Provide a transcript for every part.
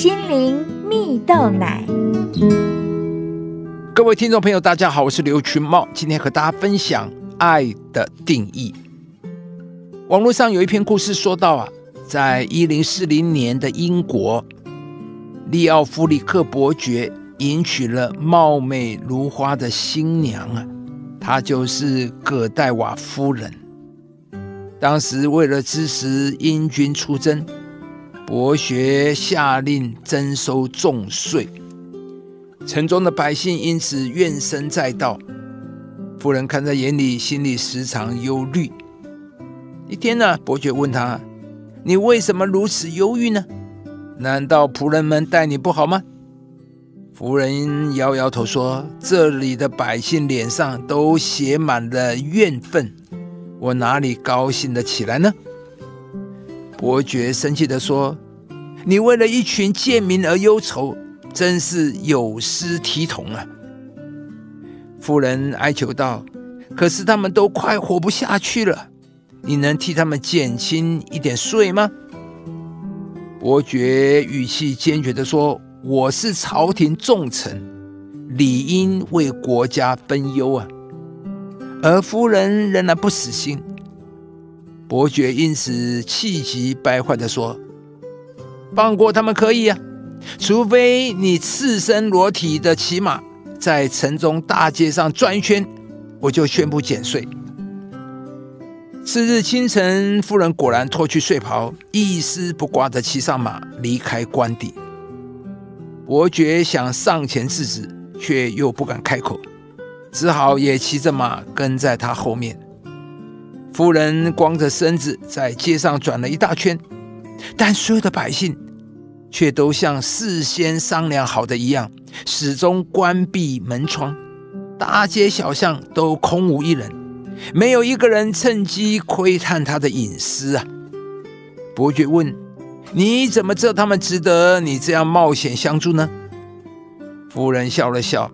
心灵蜜豆奶。各位听众朋友，大家好，我是刘群茂，今天和大家分享爱的定义。网络上有一篇故事说到啊，在一零四零年的英国，利奥弗里克伯爵迎娶了貌美如花的新娘啊，她就是葛代瓦夫人。当时为了支持英军出征，伯爵下令征收重税，城中的百姓因此怨声载道。夫人看在眼里，心里时常忧虑。一天呢，伯爵问他：“你为什么如此忧郁呢？难道仆人们待你不好吗？”夫人摇摇头说：“这里的百姓脸上都写满了怨愤。”我哪里高兴得起来呢？伯爵生气地说：“你为了一群贱民而忧愁，真是有失体统啊！”妇人哀求道：“可是他们都快活不下去了，你能替他们减轻一点税吗？”伯爵语气坚决地说：“我是朝廷重臣，理应为国家分忧啊！”而夫人仍然不死心，伯爵因此气急败坏的说：“放过他们可以啊，除非你赤身裸体的骑马在城中大街上转一圈，我就宣布减税。”次日清晨，夫人果然脱去睡袍，一丝不挂的骑上马离开官邸。伯爵想上前制止，却又不敢开口。只好也骑着马跟在他后面。夫人光着身子在街上转了一大圈，但所有的百姓却都像事先商量好的一样，始终关闭门窗，大街小巷都空无一人，没有一个人趁机窥探他的隐私啊！伯爵问：“你怎么知道他们值得你这样冒险相助呢？”夫人笑了笑。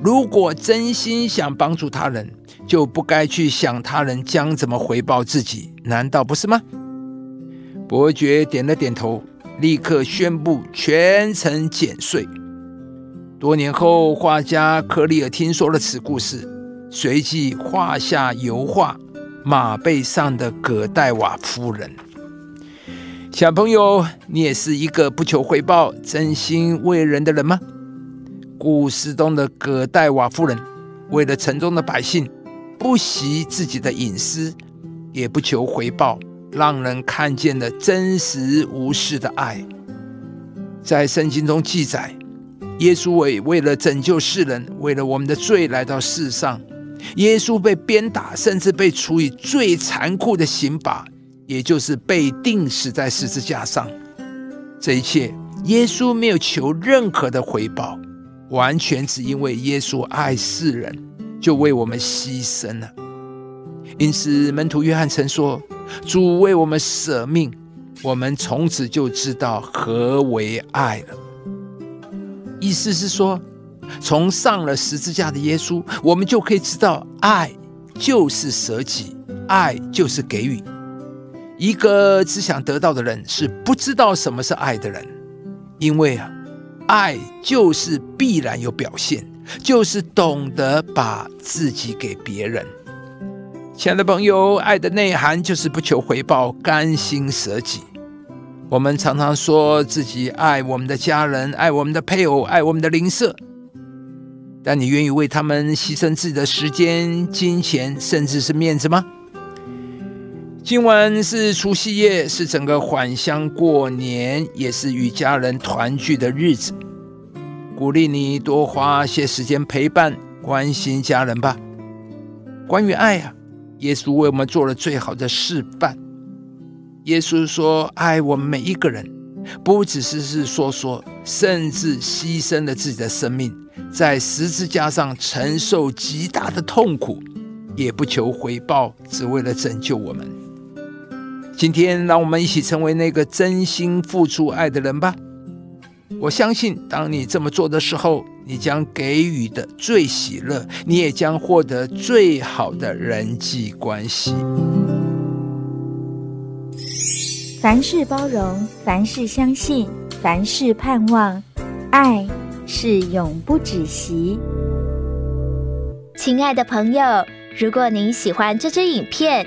如果真心想帮助他人，就不该去想他人将怎么回报自己，难道不是吗？伯爵点了点头，立刻宣布全城减税。多年后，画家克里尔听说了此故事，随即画下油画《马背上的葛代瓦夫人》。小朋友，你也是一个不求回报、真心为人的人吗？故事中的葛代瓦夫人，为了城中的百姓，不惜自己的隐私，也不求回报，让人看见了真实无私的爱。在圣经中记载，耶稣为为了拯救世人，为了我们的罪来到世上，耶稣被鞭打，甚至被处以最残酷的刑罚，也就是被钉死在十字架上。这一切，耶稣没有求任何的回报。完全只因为耶稣爱世人，就为我们牺牲了。因此，门徒约翰曾说：“主为我们舍命，我们从此就知道何为爱了。”意思是说，从上了十字架的耶稣，我们就可以知道，爱就是舍己，爱就是给予。一个只想得到的人，是不知道什么是爱的人，因为啊。爱就是必然有表现，就是懂得把自己给别人。亲爱的朋友，爱的内涵就是不求回报，甘心舍己。我们常常说自己爱我们的家人，爱我们的配偶，爱我们的邻舍，但你愿意为他们牺牲自己的时间、金钱，甚至是面子吗？今晚是除夕夜，是整个返乡过年，也是与家人团聚的日子。鼓励你多花些时间陪伴、关心家人吧。关于爱啊，耶稣为我们做了最好的示范。耶稣说：“爱我们每一个人，不只是是说说，甚至牺牲了自己的生命，在十字架上承受极大的痛苦，也不求回报，只为了拯救我们。”今天，让我们一起成为那个真心付出爱的人吧。我相信，当你这么做的时候，你将给予的最喜乐，你也将获得最好的人际关系。凡事包容，凡事相信，凡事盼望，爱是永不止息。亲爱的朋友，如果您喜欢这支影片，